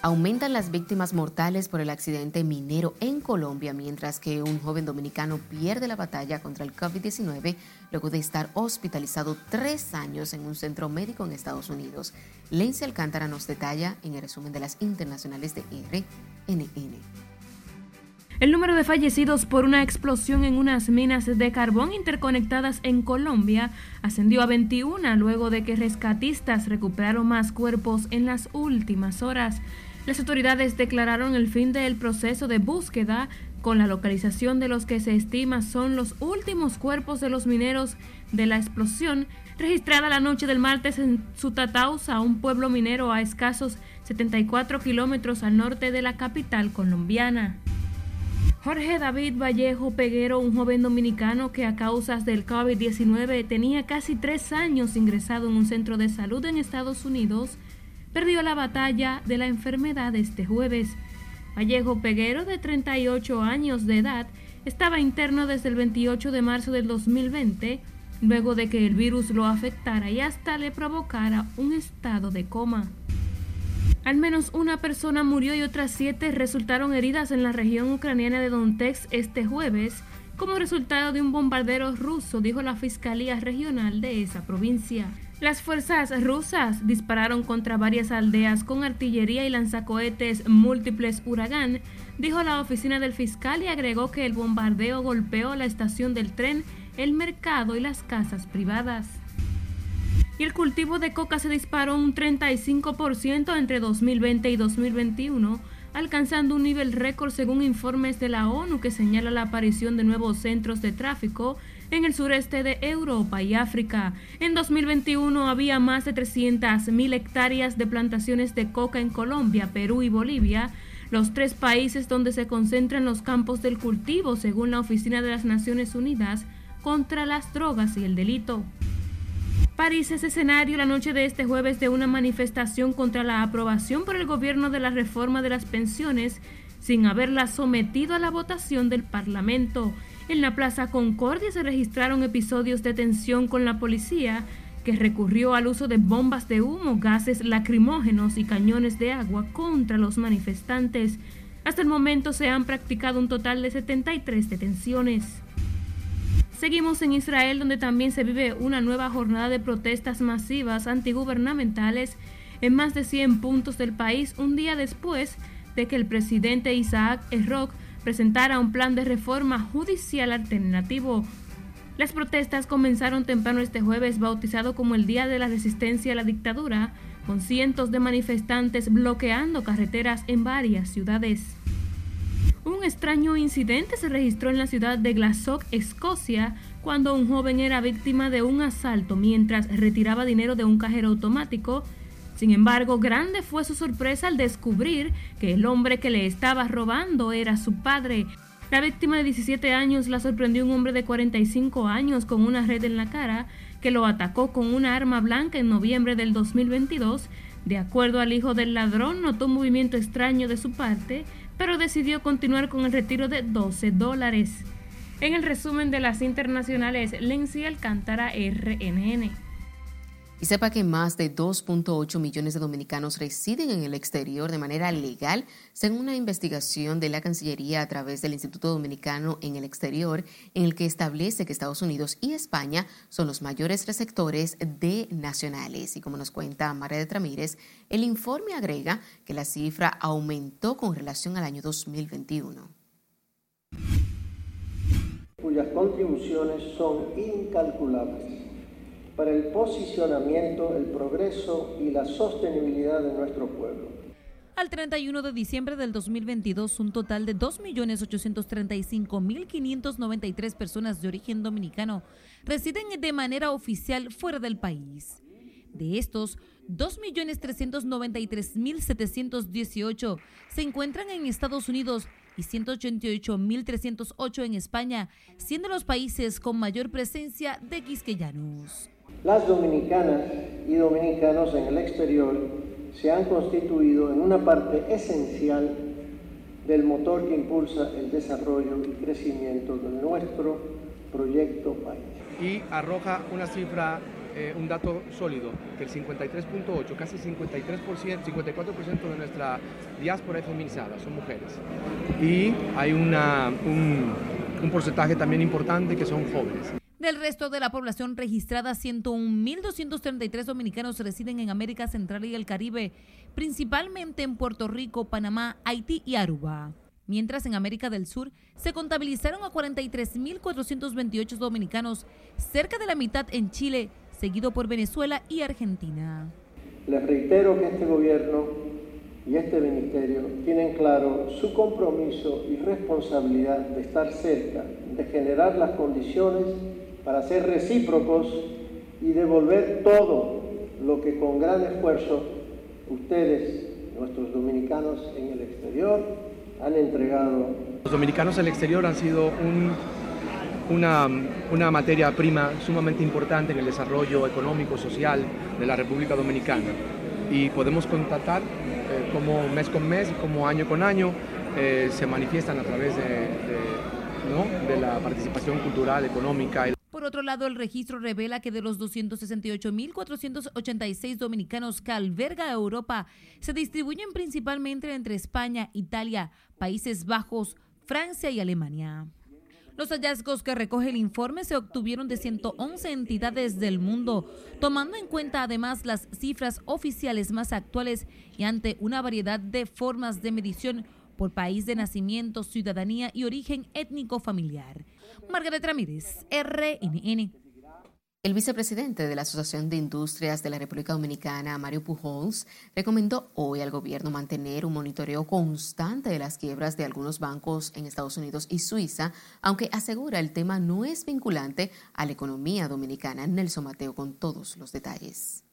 Aumentan las víctimas mortales por el accidente minero en Colombia, mientras que un joven dominicano pierde la batalla contra el COVID-19 luego de estar hospitalizado tres años en un centro médico en Estados Unidos. Lencia Alcántara nos detalla en el resumen de las internacionales de RNN. El número de fallecidos por una explosión en unas minas de carbón interconectadas en Colombia ascendió a 21 luego de que rescatistas recuperaron más cuerpos en las últimas horas. Las autoridades declararon el fin del proceso de búsqueda con la localización de los que se estima son los últimos cuerpos de los mineros de la explosión registrada la noche del martes en Sutatausa, un pueblo minero a escasos 74 kilómetros al norte de la capital colombiana. Jorge David Vallejo Peguero, un joven dominicano que a causas del COVID-19 tenía casi tres años ingresado en un centro de salud en Estados Unidos, perdió la batalla de la enfermedad este jueves. Vallejo Peguero, de 38 años de edad, estaba interno desde el 28 de marzo del 2020, luego de que el virus lo afectara y hasta le provocara un estado de coma. Al menos una persona murió y otras siete resultaron heridas en la región ucraniana de Donetsk este jueves como resultado de un bombardero ruso, dijo la Fiscalía Regional de esa provincia. Las fuerzas rusas dispararon contra varias aldeas con artillería y lanzacohetes múltiples Huracán, dijo la oficina del fiscal y agregó que el bombardeo golpeó la estación del tren, el mercado y las casas privadas. Y el cultivo de coca se disparó un 35% entre 2020 y 2021, alcanzando un nivel récord según informes de la ONU que señala la aparición de nuevos centros de tráfico en el sureste de Europa y África. En 2021 había más de 300.000 hectáreas de plantaciones de coca en Colombia, Perú y Bolivia, los tres países donde se concentran los campos del cultivo, según la Oficina de las Naciones Unidas contra las Drogas y el Delito. París es escenario la noche de este jueves de una manifestación contra la aprobación por el gobierno de la reforma de las pensiones sin haberla sometido a la votación del Parlamento. En la Plaza Concordia se registraron episodios de tensión con la policía, que recurrió al uso de bombas de humo, gases lacrimógenos y cañones de agua contra los manifestantes. Hasta el momento se han practicado un total de 73 detenciones. Seguimos en Israel, donde también se vive una nueva jornada de protestas masivas antigubernamentales en más de 100 puntos del país, un día después de que el presidente Isaac Erroc presentara un plan de reforma judicial alternativo. Las protestas comenzaron temprano este jueves, bautizado como el Día de la Resistencia a la Dictadura, con cientos de manifestantes bloqueando carreteras en varias ciudades. Un extraño incidente se registró en la ciudad de Glasgow, Escocia, cuando un joven era víctima de un asalto mientras retiraba dinero de un cajero automático. Sin embargo, grande fue su sorpresa al descubrir que el hombre que le estaba robando era su padre. La víctima de 17 años la sorprendió un hombre de 45 años con una red en la cara que lo atacó con una arma blanca en noviembre del 2022. De acuerdo al hijo del ladrón, notó un movimiento extraño de su parte, pero decidió continuar con el retiro de 12 dólares. En el resumen de las internacionales, Lenzi Alcántara, RNN. Y sepa que más de 2.8 millones de dominicanos residen en el exterior de manera legal, según una investigación de la Cancillería a través del Instituto Dominicano en el Exterior, en el que establece que Estados Unidos y España son los mayores receptores de nacionales. Y como nos cuenta María de Tramírez, el informe agrega que la cifra aumentó con relación al año 2021. Cuyas contribuciones son incalculables para el posicionamiento, el progreso y la sostenibilidad de nuestro pueblo. Al 31 de diciembre del 2022, un total de 2.835.593 personas de origen dominicano residen de manera oficial fuera del país. De estos, 2.393.718 se encuentran en Estados Unidos y 188.308 en España, siendo los países con mayor presencia de quisqueyanos. Las dominicanas y dominicanos en el exterior se han constituido en una parte esencial del motor que impulsa el desarrollo y crecimiento de nuestro proyecto país. Y arroja una cifra eh, un dato sólido, que el 53.8, casi 53%, 54% de nuestra diáspora es feminizada, son mujeres. Y hay una, un, un porcentaje también importante que son jóvenes. Del resto de la población registrada, 101.233 dominicanos residen en América Central y el Caribe, principalmente en Puerto Rico, Panamá, Haití y Aruba. Mientras en América del Sur se contabilizaron a 43.428 dominicanos, cerca de la mitad en Chile, seguido por Venezuela y Argentina. Les reitero que este gobierno y este ministerio tienen claro su compromiso y responsabilidad de estar cerca, de generar las condiciones para ser recíprocos y devolver todo lo que con gran esfuerzo ustedes, nuestros dominicanos en el exterior, han entregado. Los dominicanos en el exterior han sido una, una, materia prima sumamente importante en el desarrollo económico, social de la República Dominicana. Y podemos constatar eh, como mes con mes y como año con año eh, se manifiestan a través de, de, ¿no? de la participación cultural, económica. Por otro lado, el registro revela que de los 268.486 dominicanos que alberga Europa, se distribuyen principalmente entre España, Italia, Países Bajos, Francia y Alemania. Los hallazgos que recoge el informe se obtuvieron de 111 entidades del mundo, tomando en cuenta además las cifras oficiales más actuales y ante una variedad de formas de medición por país de nacimiento, ciudadanía y origen étnico familiar. Margaret Ramírez, RNN. El vicepresidente de la Asociación de Industrias de la República Dominicana, Mario Pujols, recomendó hoy al gobierno mantener un monitoreo constante de las quiebras de algunos bancos en Estados Unidos y Suiza, aunque asegura el tema no es vinculante a la economía dominicana. Nelson Mateo con todos los detalles.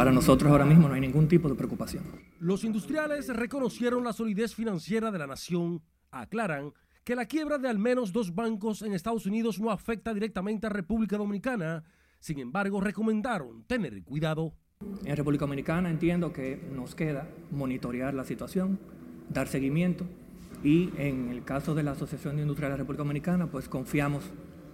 Para nosotros ahora mismo no hay ningún tipo de preocupación. Los industriales reconocieron la solidez financiera de la nación, aclaran que la quiebra de al menos dos bancos en Estados Unidos no afecta directamente a República Dominicana, sin embargo recomendaron tener cuidado. En República Dominicana entiendo que nos queda monitorear la situación, dar seguimiento y en el caso de la Asociación de Industria de la República Dominicana pues confiamos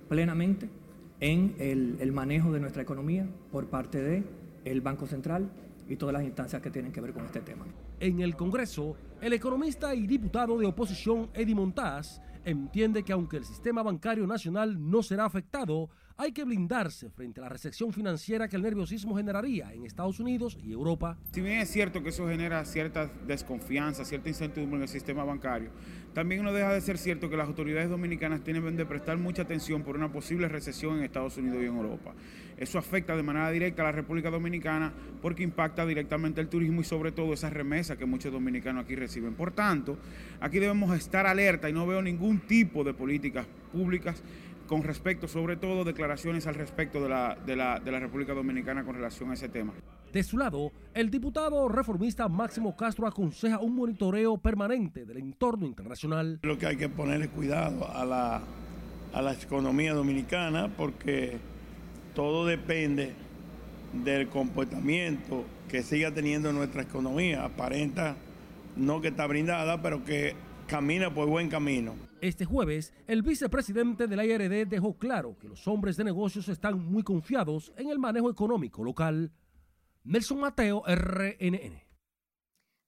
plenamente en el, el manejo de nuestra economía por parte del el Banco Central y todas las instancias que tienen que ver con este tema. En el Congreso, el economista y diputado de oposición Eddie Montaz entiende que aunque el sistema bancario nacional no será afectado, hay que blindarse frente a la recesión financiera que el nerviosismo generaría en Estados Unidos y Europa. Si bien es cierto que eso genera cierta desconfianza, cierta incertidumbre en el sistema bancario, también no deja de ser cierto que las autoridades dominicanas tienen de prestar mucha atención por una posible recesión en Estados Unidos y en Europa. Eso afecta de manera directa a la República Dominicana porque impacta directamente el turismo y sobre todo esa remesa que muchos dominicanos aquí reciben. Por tanto, aquí debemos estar alerta y no veo ningún tipo de políticas públicas con respecto, sobre todo, declaraciones al respecto de la, de la, de la República Dominicana con relación a ese tema. De su lado, el diputado reformista Máximo Castro aconseja un monitoreo permanente del entorno internacional. Lo que hay que ponerle cuidado a la, a la economía dominicana porque todo depende del comportamiento que siga teniendo nuestra economía. Aparenta no que está brindada, pero que camina por buen camino. Este jueves, el vicepresidente de la IRD dejó claro que los hombres de negocios están muy confiados en el manejo económico local. Nelson Mateo, RNN.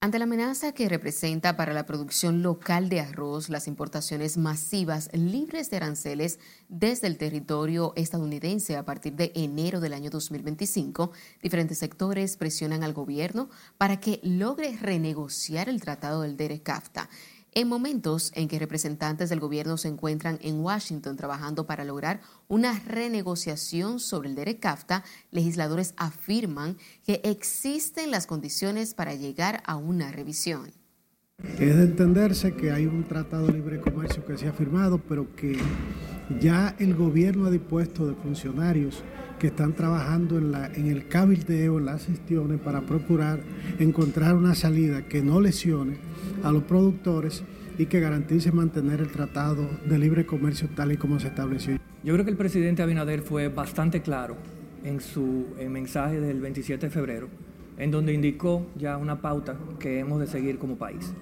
Ante la amenaza que representa para la producción local de arroz las importaciones masivas libres de aranceles desde el territorio estadounidense a partir de enero del año 2025, diferentes sectores presionan al gobierno para que logre renegociar el tratado del DERECAFTA. En momentos en que representantes del gobierno se encuentran en Washington trabajando para lograr una renegociación sobre el DERECAFTA, legisladores afirman que existen las condiciones para llegar a una revisión. Es de entenderse que hay un tratado de libre comercio que se ha firmado, pero que ya el gobierno ha dispuesto de funcionarios que están trabajando en, la, en el cabildeo, en las gestiones, para procurar encontrar una salida que no lesione a los productores y que garantice mantener el tratado de libre comercio tal y como se estableció. Yo creo que el presidente Abinader fue bastante claro en su mensaje del 27 de febrero, en donde indicó ya una pauta que hemos de seguir como país.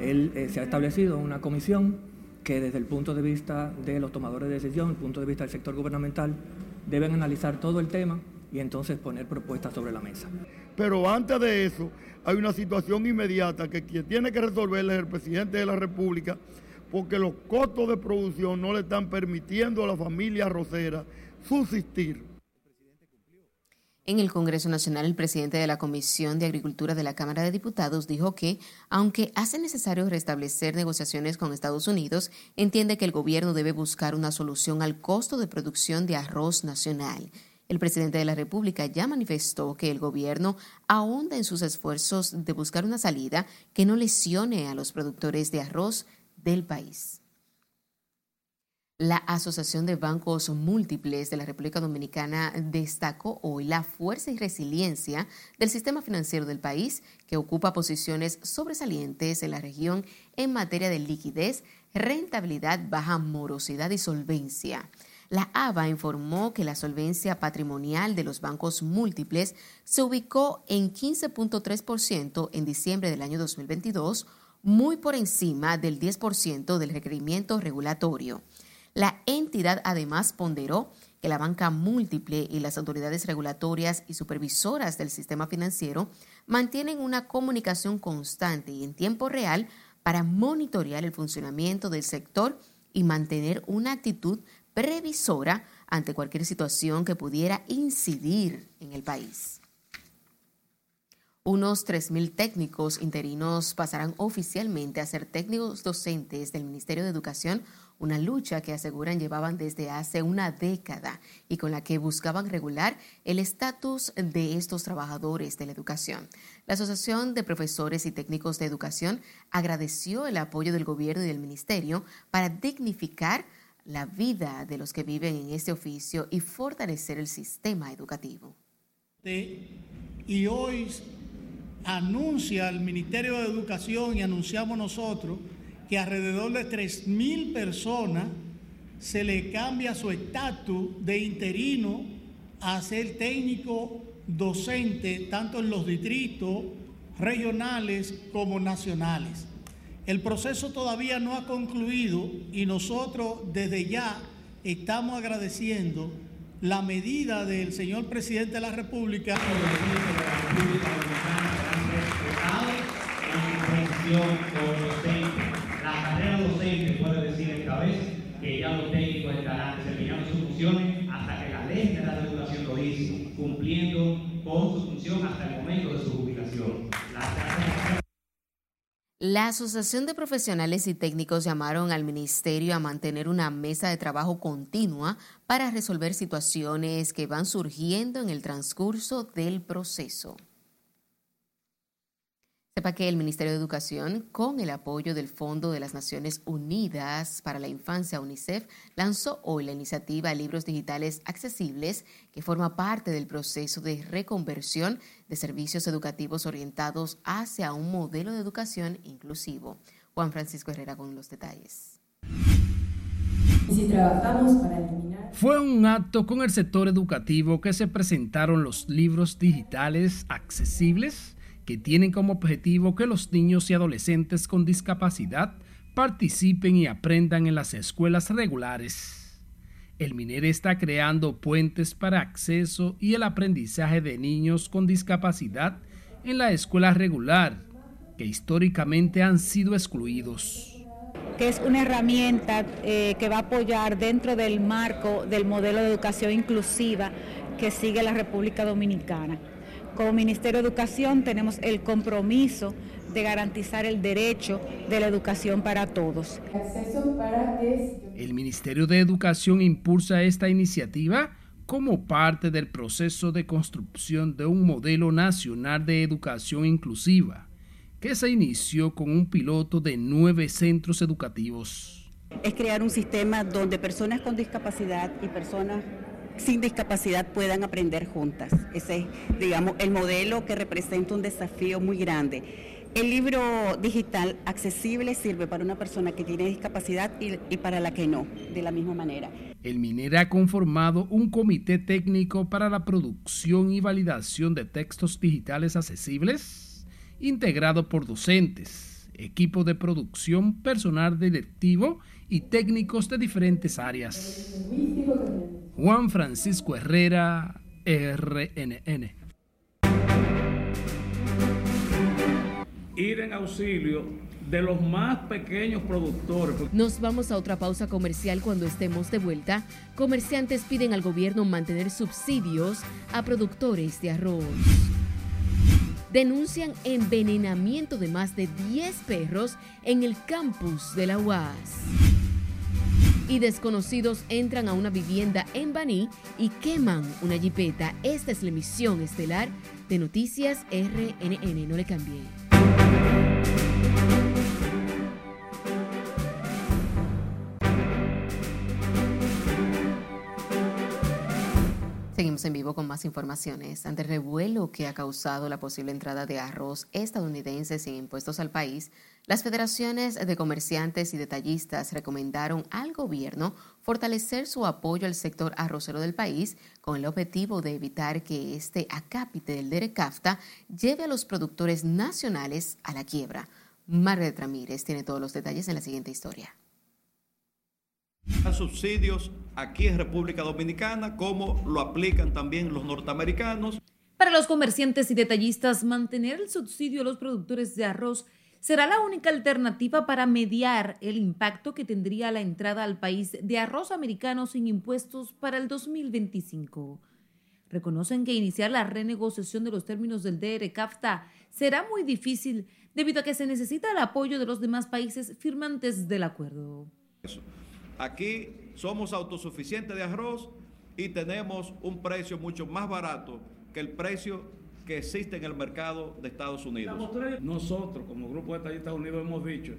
Él eh, se ha establecido una comisión que desde el punto de vista de los tomadores de decisión, el punto de vista del sector gubernamental, deben analizar todo el tema y entonces poner propuestas sobre la mesa. Pero antes de eso, hay una situación inmediata que tiene que resolverla es el presidente de la República, porque los costos de producción no le están permitiendo a la familia arrocera subsistir. En el Congreso Nacional, el presidente de la Comisión de Agricultura de la Cámara de Diputados dijo que, aunque hace necesario restablecer negociaciones con Estados Unidos, entiende que el gobierno debe buscar una solución al costo de producción de arroz nacional. El presidente de la República ya manifestó que el gobierno ahonda en sus esfuerzos de buscar una salida que no lesione a los productores de arroz del país. La Asociación de Bancos Múltiples de la República Dominicana destacó hoy la fuerza y resiliencia del sistema financiero del país, que ocupa posiciones sobresalientes en la región en materia de liquidez, rentabilidad, baja morosidad y solvencia. La ABA informó que la solvencia patrimonial de los bancos múltiples se ubicó en 15.3% en diciembre del año 2022, muy por encima del 10% del requerimiento regulatorio. La entidad además ponderó que la banca múltiple y las autoridades regulatorias y supervisoras del sistema financiero mantienen una comunicación constante y en tiempo real para monitorear el funcionamiento del sector y mantener una actitud previsora ante cualquier situación que pudiera incidir en el país. Unos 3.000 técnicos interinos pasarán oficialmente a ser técnicos docentes del Ministerio de Educación, una lucha que aseguran llevaban desde hace una década y con la que buscaban regular el estatus de estos trabajadores de la educación. La Asociación de Profesores y Técnicos de Educación agradeció el apoyo del gobierno y del Ministerio para dignificar la vida de los que viven en este oficio y fortalecer el sistema educativo. Y hoy anuncia el Ministerio de Educación y anunciamos nosotros que alrededor de 3.000 personas se le cambia su estatus de interino a ser técnico docente tanto en los distritos regionales como nacionales. El proceso todavía no ha concluido y nosotros desde ya estamos agradeciendo la medida del señor presidente de la República. La carrera docente puede decir esta vez que ya los técnicos estarán desempeñando sus funciones hasta que la ley de educación lo dice, cumpliendo con su función hasta el momento de su jubilación. La Asociación de Profesionales y Técnicos llamaron al Ministerio a mantener una mesa de trabajo continua para resolver situaciones que van surgiendo en el transcurso del proceso. Sepa que el Ministerio de Educación, con el apoyo del Fondo de las Naciones Unidas para la Infancia, UNICEF, lanzó hoy la iniciativa Libros Digitales Accesibles, que forma parte del proceso de reconversión de servicios educativos orientados hacia un modelo de educación inclusivo. Juan Francisco Herrera con los detalles. Fue un acto con el sector educativo que se presentaron los libros digitales accesibles que tienen como objetivo que los niños y adolescentes con discapacidad participen y aprendan en las escuelas regulares. El MINER está creando puentes para acceso y el aprendizaje de niños con discapacidad en la escuela regular, que históricamente han sido excluidos que es una herramienta eh, que va a apoyar dentro del marco del modelo de educación inclusiva que sigue la República Dominicana. Como Ministerio de Educación tenemos el compromiso de garantizar el derecho de la educación para todos. El Ministerio de Educación impulsa esta iniciativa como parte del proceso de construcción de un modelo nacional de educación inclusiva, que se inició con un piloto de nueve centros educativos. Es crear un sistema donde personas con discapacidad y personas sin discapacidad puedan aprender juntas. Ese es, digamos, el modelo que representa un desafío muy grande. El libro digital accesible sirve para una persona que tiene discapacidad y, para la que no, de la misma manera. El MINER ha conformado un comité técnico para la producción y validación de textos digitales accesibles, integrado por docentes, equipo de producción, personal directivo y técnicos de diferentes áreas. Juan Francisco Herrera, RNN. Ir en auxilio de los más pequeños productores. Nos vamos a otra pausa comercial cuando estemos de vuelta. Comerciantes piden al gobierno mantener subsidios a productores de arroz. Denuncian envenenamiento de más de 10 perros en el campus de la UAS. Y desconocidos entran a una vivienda en Baní y queman una jipeta. Esta es la emisión estelar de Noticias RNN. No le cambie. Seguimos en vivo con más informaciones. Ante el revuelo que ha causado la posible entrada de arroz estadounidense sin impuestos al país, las federaciones de comerciantes y detallistas recomendaron al gobierno fortalecer su apoyo al sector arrocero del país con el objetivo de evitar que este acápite del DERECAFTA lleve a los productores nacionales a la quiebra. Margaret Ramírez tiene todos los detalles en la siguiente historia subsidios aquí en República Dominicana, como lo aplican también los norteamericanos. Para los comerciantes y detallistas, mantener el subsidio a los productores de arroz será la única alternativa para mediar el impacto que tendría la entrada al país de arroz americano sin impuestos para el 2025. Reconocen que iniciar la renegociación de los términos del DR-CAFTA será muy difícil debido a que se necesita el apoyo de los demás países firmantes del acuerdo. Aquí somos autosuficientes de arroz y tenemos un precio mucho más barato que el precio que existe en el mercado de Estados Unidos. Nosotros, como Grupo de Estados Unidos, hemos dicho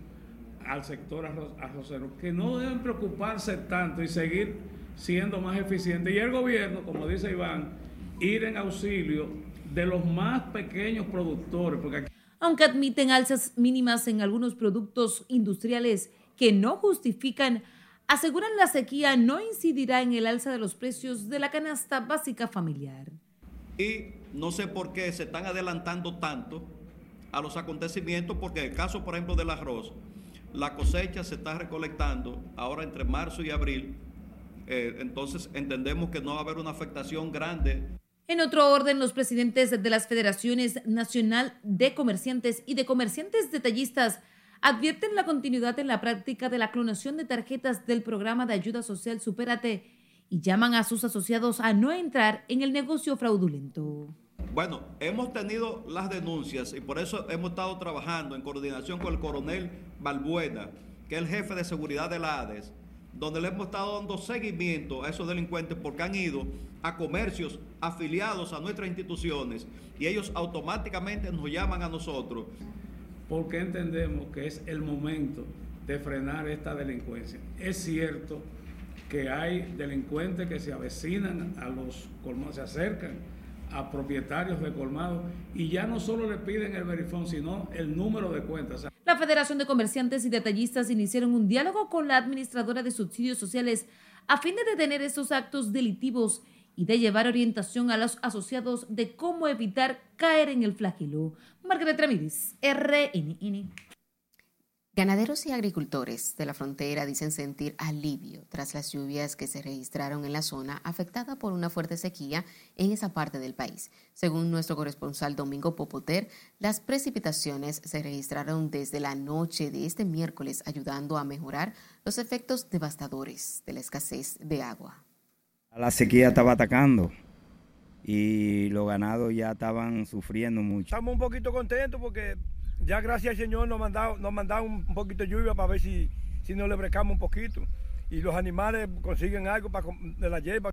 al sector arrocero que no deben preocuparse tanto y seguir siendo más eficientes. Y el gobierno, como dice Iván, ir en auxilio de los más pequeños productores. Porque Aunque admiten alzas mínimas en algunos productos industriales que no justifican aseguran la sequía no incidirá en el alza de los precios de la canasta básica familiar. Y no sé por qué se están adelantando tanto a los acontecimientos, porque el caso, por ejemplo, del arroz, la cosecha se está recolectando ahora entre marzo y abril, eh, entonces entendemos que no va a haber una afectación grande. En otro orden, los presidentes de las Federaciones Nacional de Comerciantes y de Comerciantes Detallistas advierten la continuidad en la práctica de la clonación de tarjetas del programa de ayuda social Supérate y llaman a sus asociados a no entrar en el negocio fraudulento. Bueno, hemos tenido las denuncias y por eso hemos estado trabajando en coordinación con el coronel Balbuena, que es el jefe de seguridad de la ADES, donde le hemos estado dando seguimiento a esos delincuentes porque han ido a comercios afiliados a nuestras instituciones y ellos automáticamente nos llaman a nosotros porque entendemos que es el momento de frenar esta delincuencia. Es cierto que hay delincuentes que se avecinan a los colmados, se acercan a propietarios de colmados y ya no solo le piden el verifón, sino el número de cuentas. La Federación de Comerciantes y Detallistas iniciaron un diálogo con la administradora de subsidios sociales a fin de detener estos actos delictivos y de llevar orientación a los asociados de cómo evitar caer en el flagelo. Margaret Ramírez, RNN. Ganaderos y agricultores de la frontera dicen sentir alivio tras las lluvias que se registraron en la zona afectada por una fuerte sequía en esa parte del país. Según nuestro corresponsal Domingo Popoter, las precipitaciones se registraron desde la noche de este miércoles, ayudando a mejorar los efectos devastadores de la escasez de agua. La sequía estaba atacando y los ganados ya estaban sufriendo mucho. Estamos un poquito contentos porque ya gracias al Señor nos mandaron, nos mandaron un poquito de lluvia para ver si, si nos le brecamos un poquito. Y los animales consiguen algo para, de la hierba.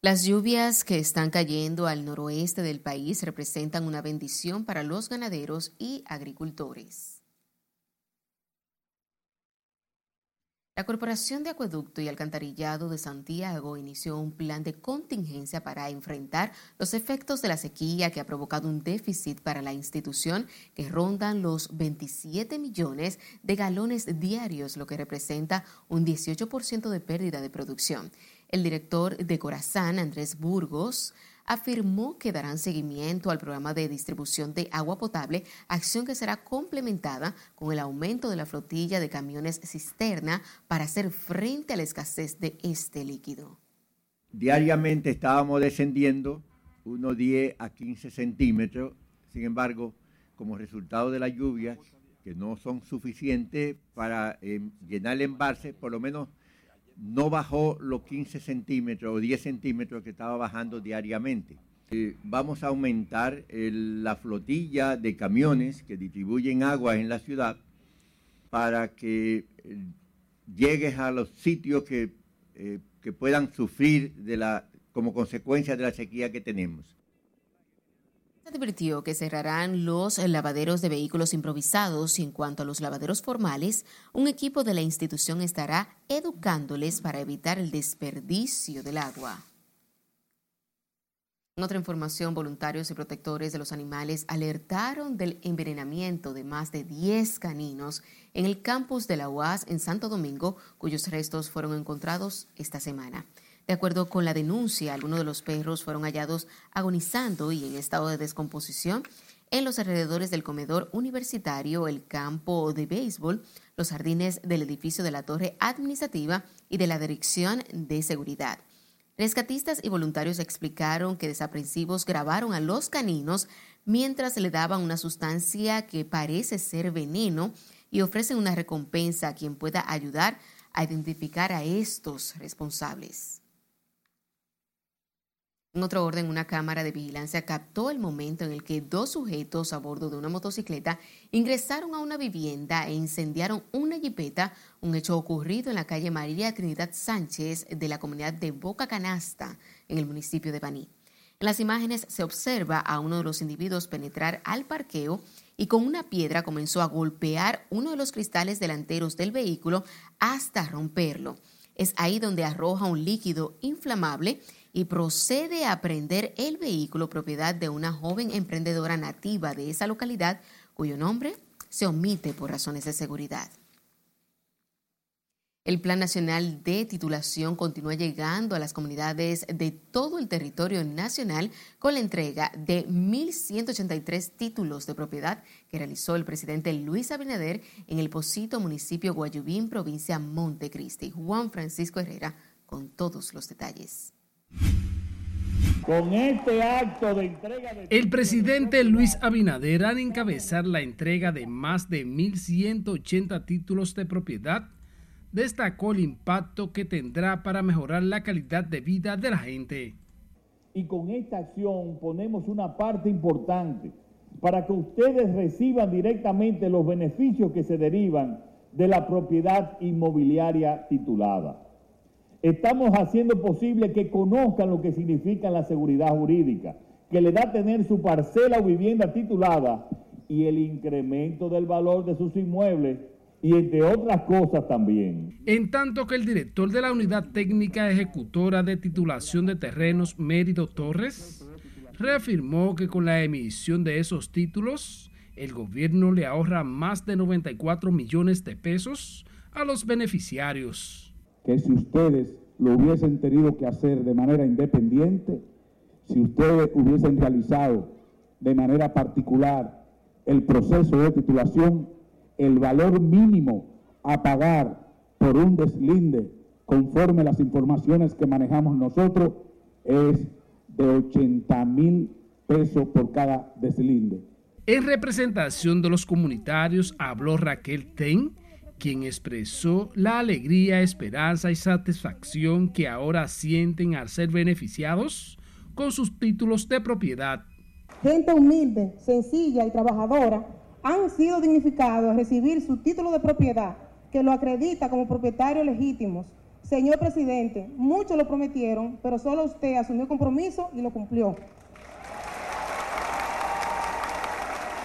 Las lluvias que están cayendo al noroeste del país representan una bendición para los ganaderos y agricultores. La Corporación de Acueducto y Alcantarillado de Santiago inició un plan de contingencia para enfrentar los efectos de la sequía que ha provocado un déficit para la institución que rondan los 27 millones de galones diarios, lo que representa un 18% de pérdida de producción. El director de Corazán, Andrés Burgos, afirmó que darán seguimiento al programa de distribución de agua potable, acción que será complementada con el aumento de la flotilla de camiones cisterna para hacer frente a la escasez de este líquido. Diariamente estábamos descendiendo unos 10 a 15 centímetros, sin embargo, como resultado de las lluvias, que no son suficientes para eh, llenar el embalse, por lo menos no bajó los 15 centímetros o 10 centímetros que estaba bajando diariamente. Eh, vamos a aumentar la flotilla de camiones que distribuyen agua en la ciudad para que eh, llegues a los sitios que, eh, que puedan sufrir de la, como consecuencia de la sequía que tenemos advirtió que cerrarán los lavaderos de vehículos improvisados y en cuanto a los lavaderos formales, un equipo de la institución estará educándoles para evitar el desperdicio del agua. En otra información, voluntarios y protectores de los animales alertaron del envenenamiento de más de 10 caninos en el campus de la UAS en Santo Domingo, cuyos restos fueron encontrados esta semana. De acuerdo con la denuncia, algunos de los perros fueron hallados agonizando y en estado de descomposición en los alrededores del comedor universitario, el campo de béisbol, los jardines del edificio de la torre administrativa y de la dirección de seguridad. Rescatistas y voluntarios explicaron que desaprensivos grabaron a los caninos mientras le daban una sustancia que parece ser veneno y ofrecen una recompensa a quien pueda ayudar a identificar a estos responsables. En otro orden, una cámara de vigilancia captó el momento en el que dos sujetos a bordo de una motocicleta ingresaron a una vivienda e incendiaron una jipeta, un hecho ocurrido en la calle María Trinidad Sánchez de la comunidad de Boca Canasta, en el municipio de Baní. En las imágenes se observa a uno de los individuos penetrar al parqueo y con una piedra comenzó a golpear uno de los cristales delanteros del vehículo hasta romperlo. Es ahí donde arroja un líquido inflamable y procede a prender el vehículo propiedad de una joven emprendedora nativa de esa localidad cuyo nombre se omite por razones de seguridad. El Plan Nacional de Titulación continúa llegando a las comunidades de todo el territorio nacional con la entrega de 1.183 títulos de propiedad que realizó el presidente Luis Abinader en el Posito, municipio Guayubín, provincia Montecristi. Juan Francisco Herrera con todos los detalles. Con este acto de entrega El presidente Luis Abinader al encabezar la entrega de más de 1.180 títulos de propiedad, destacó el impacto que tendrá para mejorar la calidad de vida de la gente. Y con esta acción ponemos una parte importante para que ustedes reciban directamente los beneficios que se derivan de la propiedad inmobiliaria titulada. Estamos haciendo posible que conozcan lo que significa la seguridad jurídica, que le da tener su parcela o vivienda titulada y el incremento del valor de sus inmuebles y entre otras cosas también. En tanto que el director de la Unidad Técnica Ejecutora de Titulación de Terrenos, Mérido Torres, reafirmó que con la emisión de esos títulos, el gobierno le ahorra más de 94 millones de pesos a los beneficiarios que si ustedes lo hubiesen tenido que hacer de manera independiente, si ustedes hubiesen realizado de manera particular el proceso de titulación, el valor mínimo a pagar por un deslinde conforme las informaciones que manejamos nosotros es de 80 mil pesos por cada deslinde. En representación de los comunitarios habló Raquel Ten, quien expresó la alegría, esperanza y satisfacción que ahora sienten al ser beneficiados con sus títulos de propiedad. Gente humilde, sencilla y trabajadora han sido dignificados a recibir su título de propiedad que lo acredita como propietarios legítimos. Señor presidente, muchos lo prometieron, pero solo usted asumió compromiso y lo cumplió.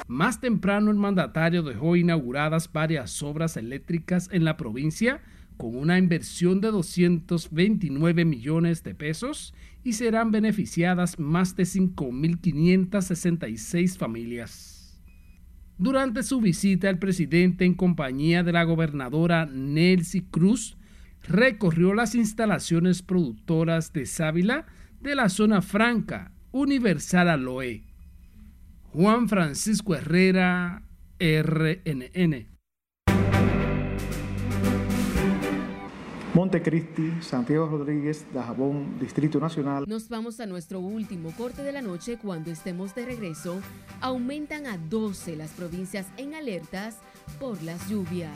Más temprano el mandatario dejó inauguradas varias obras eléctricas en la provincia con una inversión de 229 millones de pesos y serán beneficiadas más de 5.566 familias. Durante su visita, el presidente, en compañía de la gobernadora Nelcy Cruz, recorrió las instalaciones productoras de sábila de la zona franca Universal Aloe. Juan Francisco Herrera, RNN. Montecristi, Santiago Rodríguez, Dajabón, Distrito Nacional. Nos vamos a nuestro último corte de la noche. Cuando estemos de regreso, aumentan a 12 las provincias en alertas por las lluvias.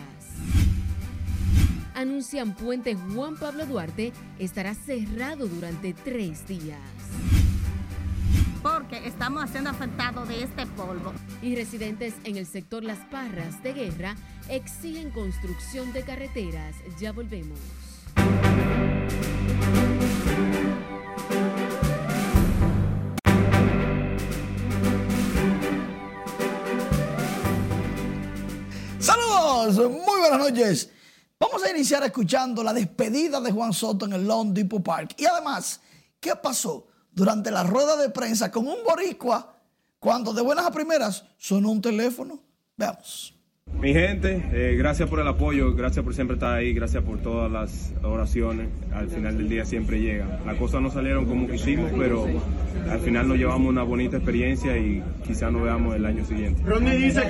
Anuncian Puente Juan Pablo Duarte estará cerrado durante tres días porque estamos siendo afectados de este polvo. Y residentes en el sector Las Parras de Guerra exigen construcción de carreteras. Ya volvemos. Saludos, muy buenas noches. Vamos a iniciar escuchando la despedida de Juan Soto en el Lone Depot Park. Y además, ¿qué pasó? Durante la rueda de prensa con un boricua cuando de buenas a primeras sonó un teléfono. Veamos. Mi gente, eh, gracias por el apoyo, gracias por siempre estar ahí, gracias por todas las oraciones. Al final del día siempre llega. Las cosas no salieron como quisimos, pero al final nos llevamos una bonita experiencia y quizás nos veamos el año siguiente. Ronnie dice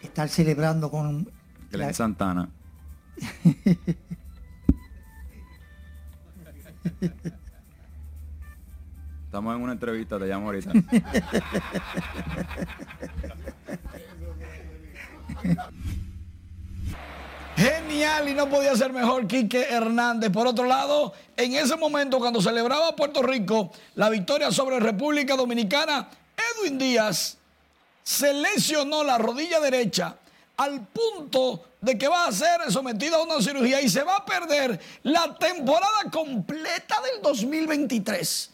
que estar celebrando con la... Santana. Estamos en una entrevista, te llamo ahorita. Genial y no podía ser mejor Quique Hernández. Por otro lado, en ese momento cuando celebraba Puerto Rico la victoria sobre República Dominicana, Edwin Díaz se lesionó la rodilla derecha al punto de que va a ser sometido a una cirugía y se va a perder la temporada completa del 2023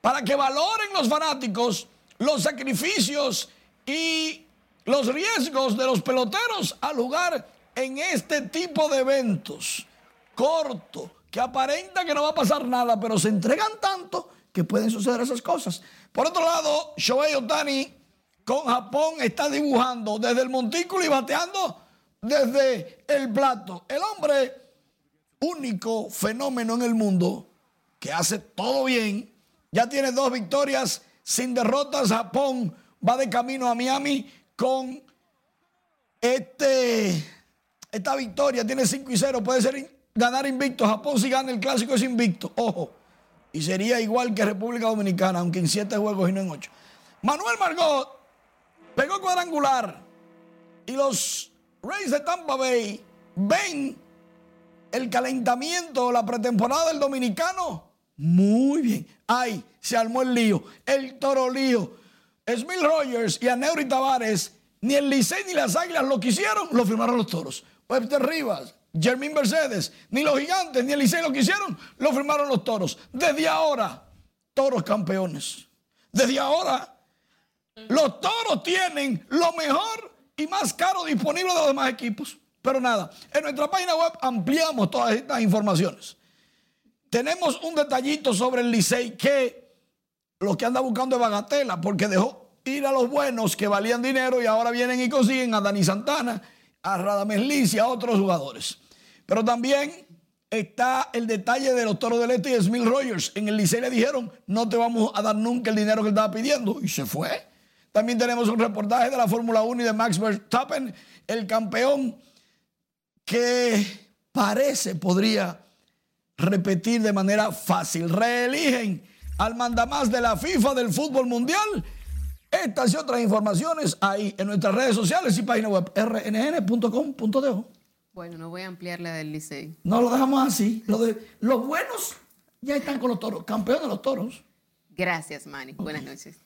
para que valoren los fanáticos los sacrificios y los riesgos de los peloteros al jugar en este tipo de eventos. Corto, que aparenta que no va a pasar nada, pero se entregan tanto que pueden suceder esas cosas. Por otro lado, Shohei Otani con Japón está dibujando desde el montículo y bateando desde el plato. El hombre, único fenómeno en el mundo que hace todo bien, ya tiene dos victorias sin derrotas. Japón va de camino a Miami con este, esta victoria. Tiene 5 y 0. Puede ser ganar invicto. Japón si gana el clásico es invicto. Ojo. Y sería igual que República Dominicana, aunque en 7 juegos y no en 8. Manuel Margot pegó cuadrangular. Y los Rays de Tampa Bay ven el calentamiento, la pretemporada del dominicano muy bien. Ay, se armó el lío. El toro lío. Smith Rogers y Aneuri Tavares, ni el Licey ni las Águilas lo quisieron, lo firmaron los toros. Webster Rivas, Jermín Mercedes, ni los gigantes ni el Licey lo quisieron, lo firmaron los toros. Desde ahora, toros campeones. Desde ahora, los toros tienen lo mejor y más caro disponible de los demás equipos. Pero nada, en nuestra página web ampliamos todas estas informaciones. Tenemos un detallito sobre el Licey que lo que anda buscando es bagatela porque dejó ir a los buenos que valían dinero y ahora vienen y consiguen a Dani Santana, a Radamés Liz y a otros jugadores. Pero también está el detalle de los Toros del Este y Smith Rogers. En el Licey le dijeron, no te vamos a dar nunca el dinero que estaba pidiendo. Y se fue. También tenemos un reportaje de la Fórmula 1 y de Max Verstappen, el campeón que parece podría repetir de manera fácil. Reeligen al mandamás de la FIFA del fútbol mundial. Estas y otras informaciones ahí en nuestras redes sociales y página web rnn.com.de. Bueno, no voy a ampliar la del Licey. No lo dejamos así. Lo de, los buenos ya están con los toros, campeón de los toros. Gracias, Manny. Buenas noches.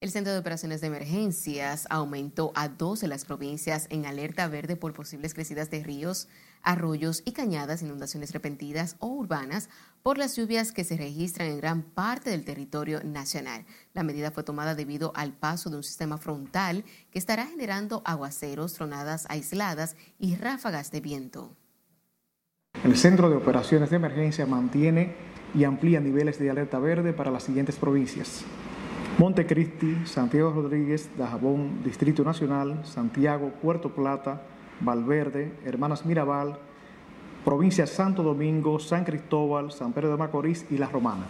El Centro de Operaciones de Emergencias aumentó a 12 las provincias en alerta verde por posibles crecidas de ríos, arroyos y cañadas, inundaciones repentinas o urbanas por las lluvias que se registran en gran parte del territorio nacional. La medida fue tomada debido al paso de un sistema frontal que estará generando aguaceros, tronadas aisladas y ráfagas de viento. El Centro de Operaciones de Emergencia mantiene y amplía niveles de alerta verde para las siguientes provincias. Montecristi, Santiago Rodríguez, Dajabón, Distrito Nacional, Santiago, Puerto Plata, Valverde, Hermanas Mirabal, provincias Santo Domingo, San Cristóbal, San Pedro de Macorís y La Romana.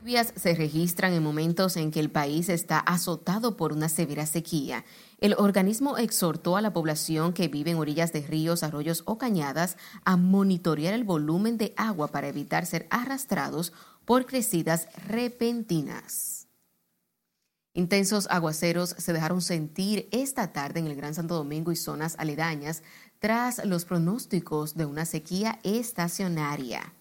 Lluvias se registran en momentos en que el país está azotado por una severa sequía. El organismo exhortó a la población que vive en orillas de ríos, arroyos o cañadas a monitorear el volumen de agua para evitar ser arrastrados por crecidas repentinas. Intensos aguaceros se dejaron sentir esta tarde en el Gran Santo Domingo y zonas aledañas tras los pronósticos de una sequía estacionaria.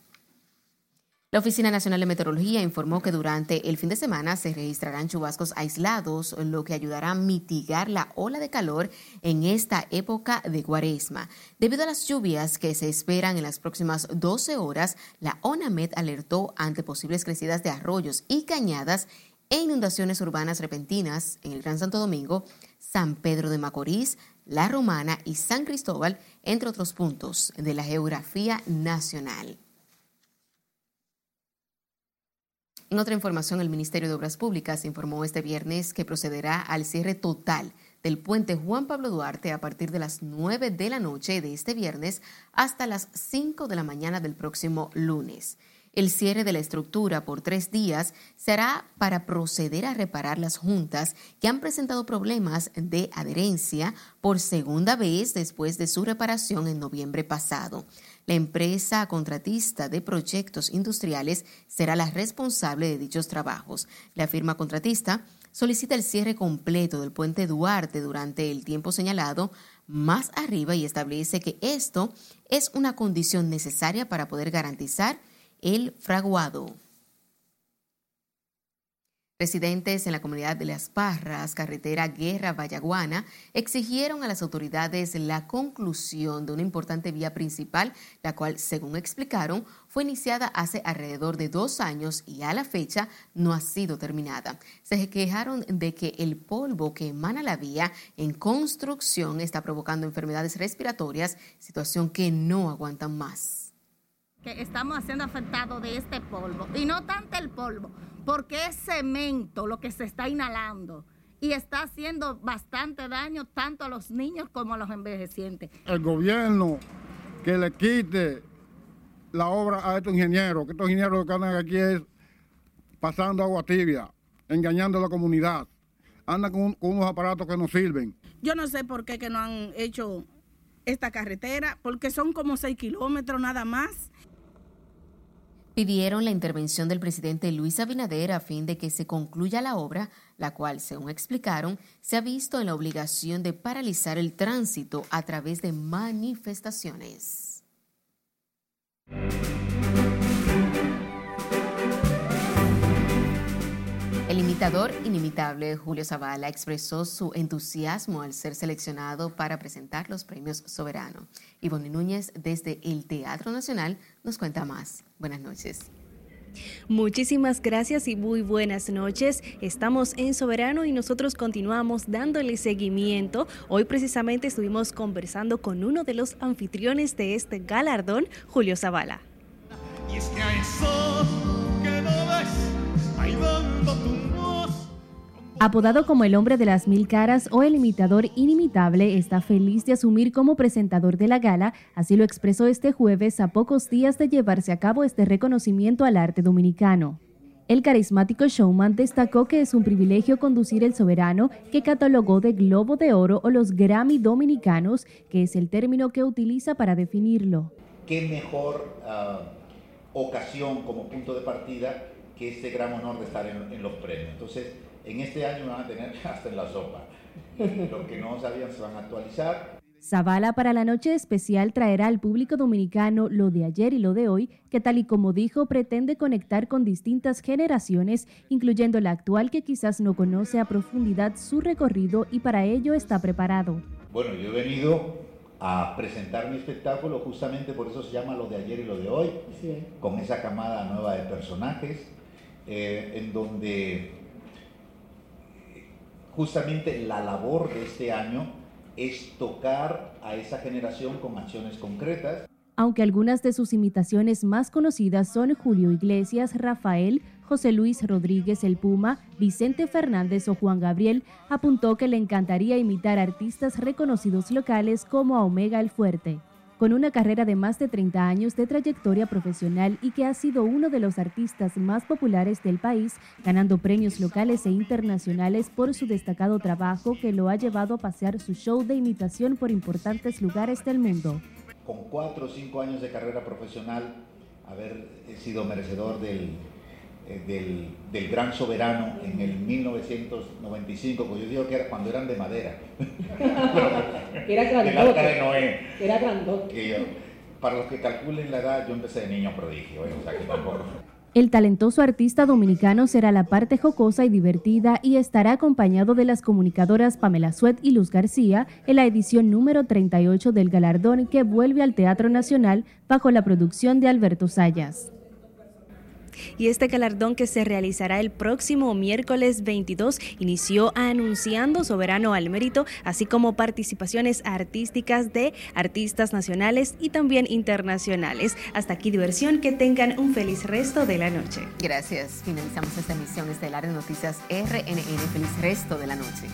La Oficina Nacional de Meteorología informó que durante el fin de semana se registrarán chubascos aislados, lo que ayudará a mitigar la ola de calor en esta época de cuaresma. Debido a las lluvias que se esperan en las próximas 12 horas, la ONAMED alertó ante posibles crecidas de arroyos y cañadas e inundaciones urbanas repentinas en el Gran Santo Domingo, San Pedro de Macorís, La Romana y San Cristóbal, entre otros puntos de la geografía nacional. En otra información, el Ministerio de Obras Públicas informó este viernes que procederá al cierre total del puente Juan Pablo Duarte a partir de las 9 de la noche de este viernes hasta las 5 de la mañana del próximo lunes. El cierre de la estructura por tres días será para proceder a reparar las juntas que han presentado problemas de adherencia por segunda vez después de su reparación en noviembre pasado. La empresa contratista de proyectos industriales será la responsable de dichos trabajos. La firma contratista solicita el cierre completo del puente Duarte durante el tiempo señalado más arriba y establece que esto es una condición necesaria para poder garantizar el fraguado. Residentes en la comunidad de Las Parras, carretera Guerra Vallaguana, exigieron a las autoridades la conclusión de una importante vía principal, la cual, según explicaron, fue iniciada hace alrededor de dos años y a la fecha no ha sido terminada. Se quejaron de que el polvo que emana la vía en construcción está provocando enfermedades respiratorias, situación que no aguantan más que estamos siendo afectados de este polvo. Y no tanto el polvo, porque es cemento lo que se está inhalando y está haciendo bastante daño tanto a los niños como a los envejecientes. El gobierno que le quite la obra a estos ingenieros, que estos ingenieros lo que andan aquí es pasando agua tibia, engañando a la comunidad, andan con, con unos aparatos que no sirven. Yo no sé por qué que no han hecho esta carretera, porque son como seis kilómetros nada más pidieron la intervención del presidente Luis Abinader a fin de que se concluya la obra, la cual, según explicaron, se ha visto en la obligación de paralizar el tránsito a través de manifestaciones. El imitador inimitable Julio Zavala expresó su entusiasmo al ser seleccionado para presentar los premios Soberano. Ivonne Núñez, desde el Teatro Nacional, nos cuenta más. Buenas noches. Muchísimas gracias y muy buenas noches. Estamos en Soberano y nosotros continuamos dándole seguimiento. Hoy precisamente estuvimos conversando con uno de los anfitriones de este galardón, Julio Zavala. Y es que a eso que no ves, ahí tu Apodado como el hombre de las mil caras o el imitador inimitable, está feliz de asumir como presentador de la gala, así lo expresó este jueves a pocos días de llevarse a cabo este reconocimiento al arte dominicano. El carismático showman destacó que es un privilegio conducir el soberano que catalogó de Globo de Oro o los Grammy dominicanos, que es el término que utiliza para definirlo. ¿Qué mejor ah, ocasión como punto de partida que este gran honor de estar en los premios? Entonces, en este año van a tener hasta en la sopa. Los que no sabían se van a actualizar. Zavala para la noche especial traerá al público dominicano lo de ayer y lo de hoy, que tal y como dijo pretende conectar con distintas generaciones, incluyendo la actual que quizás no conoce a profundidad su recorrido y para ello está preparado. Bueno, yo he venido a presentar mi espectáculo, justamente por eso se llama lo de ayer y lo de hoy, con esa camada nueva de personajes, eh, en donde justamente la labor de este año es tocar a esa generación con acciones concretas. Aunque algunas de sus imitaciones más conocidas son Julio Iglesias, Rafael, José Luis Rodríguez el Puma, Vicente Fernández o Juan Gabriel, apuntó que le encantaría imitar artistas reconocidos locales como a Omega el Fuerte. Con una carrera de más de 30 años de trayectoria profesional y que ha sido uno de los artistas más populares del país, ganando premios locales e internacionales por su destacado trabajo que lo ha llevado a pasear su show de imitación por importantes lugares del mundo. Con cuatro o cinco años de carrera profesional, haber sido merecedor del eh, del, del, Gran Soberano en el 1995, pues yo digo que era cuando eran de madera. era grandote. de Noé. Era grandote. Que yo, para los que calculen la edad, yo empecé de niño prodigio, ¿eh? o sea que tampoco... El talentoso artista dominicano será la parte jocosa y divertida y estará acompañado de las comunicadoras Pamela Suet y Luz García en la edición número 38 del galardón que vuelve al Teatro Nacional bajo la producción de Alberto Sayas y este galardón que se realizará el próximo miércoles 22 inició anunciando Soberano al Mérito, así como participaciones artísticas de artistas nacionales y también internacionales. Hasta aquí diversión, que tengan un feliz resto de la noche. Gracias, finalizamos esta emisión estelar de Noticias RNN. Feliz resto de la noche.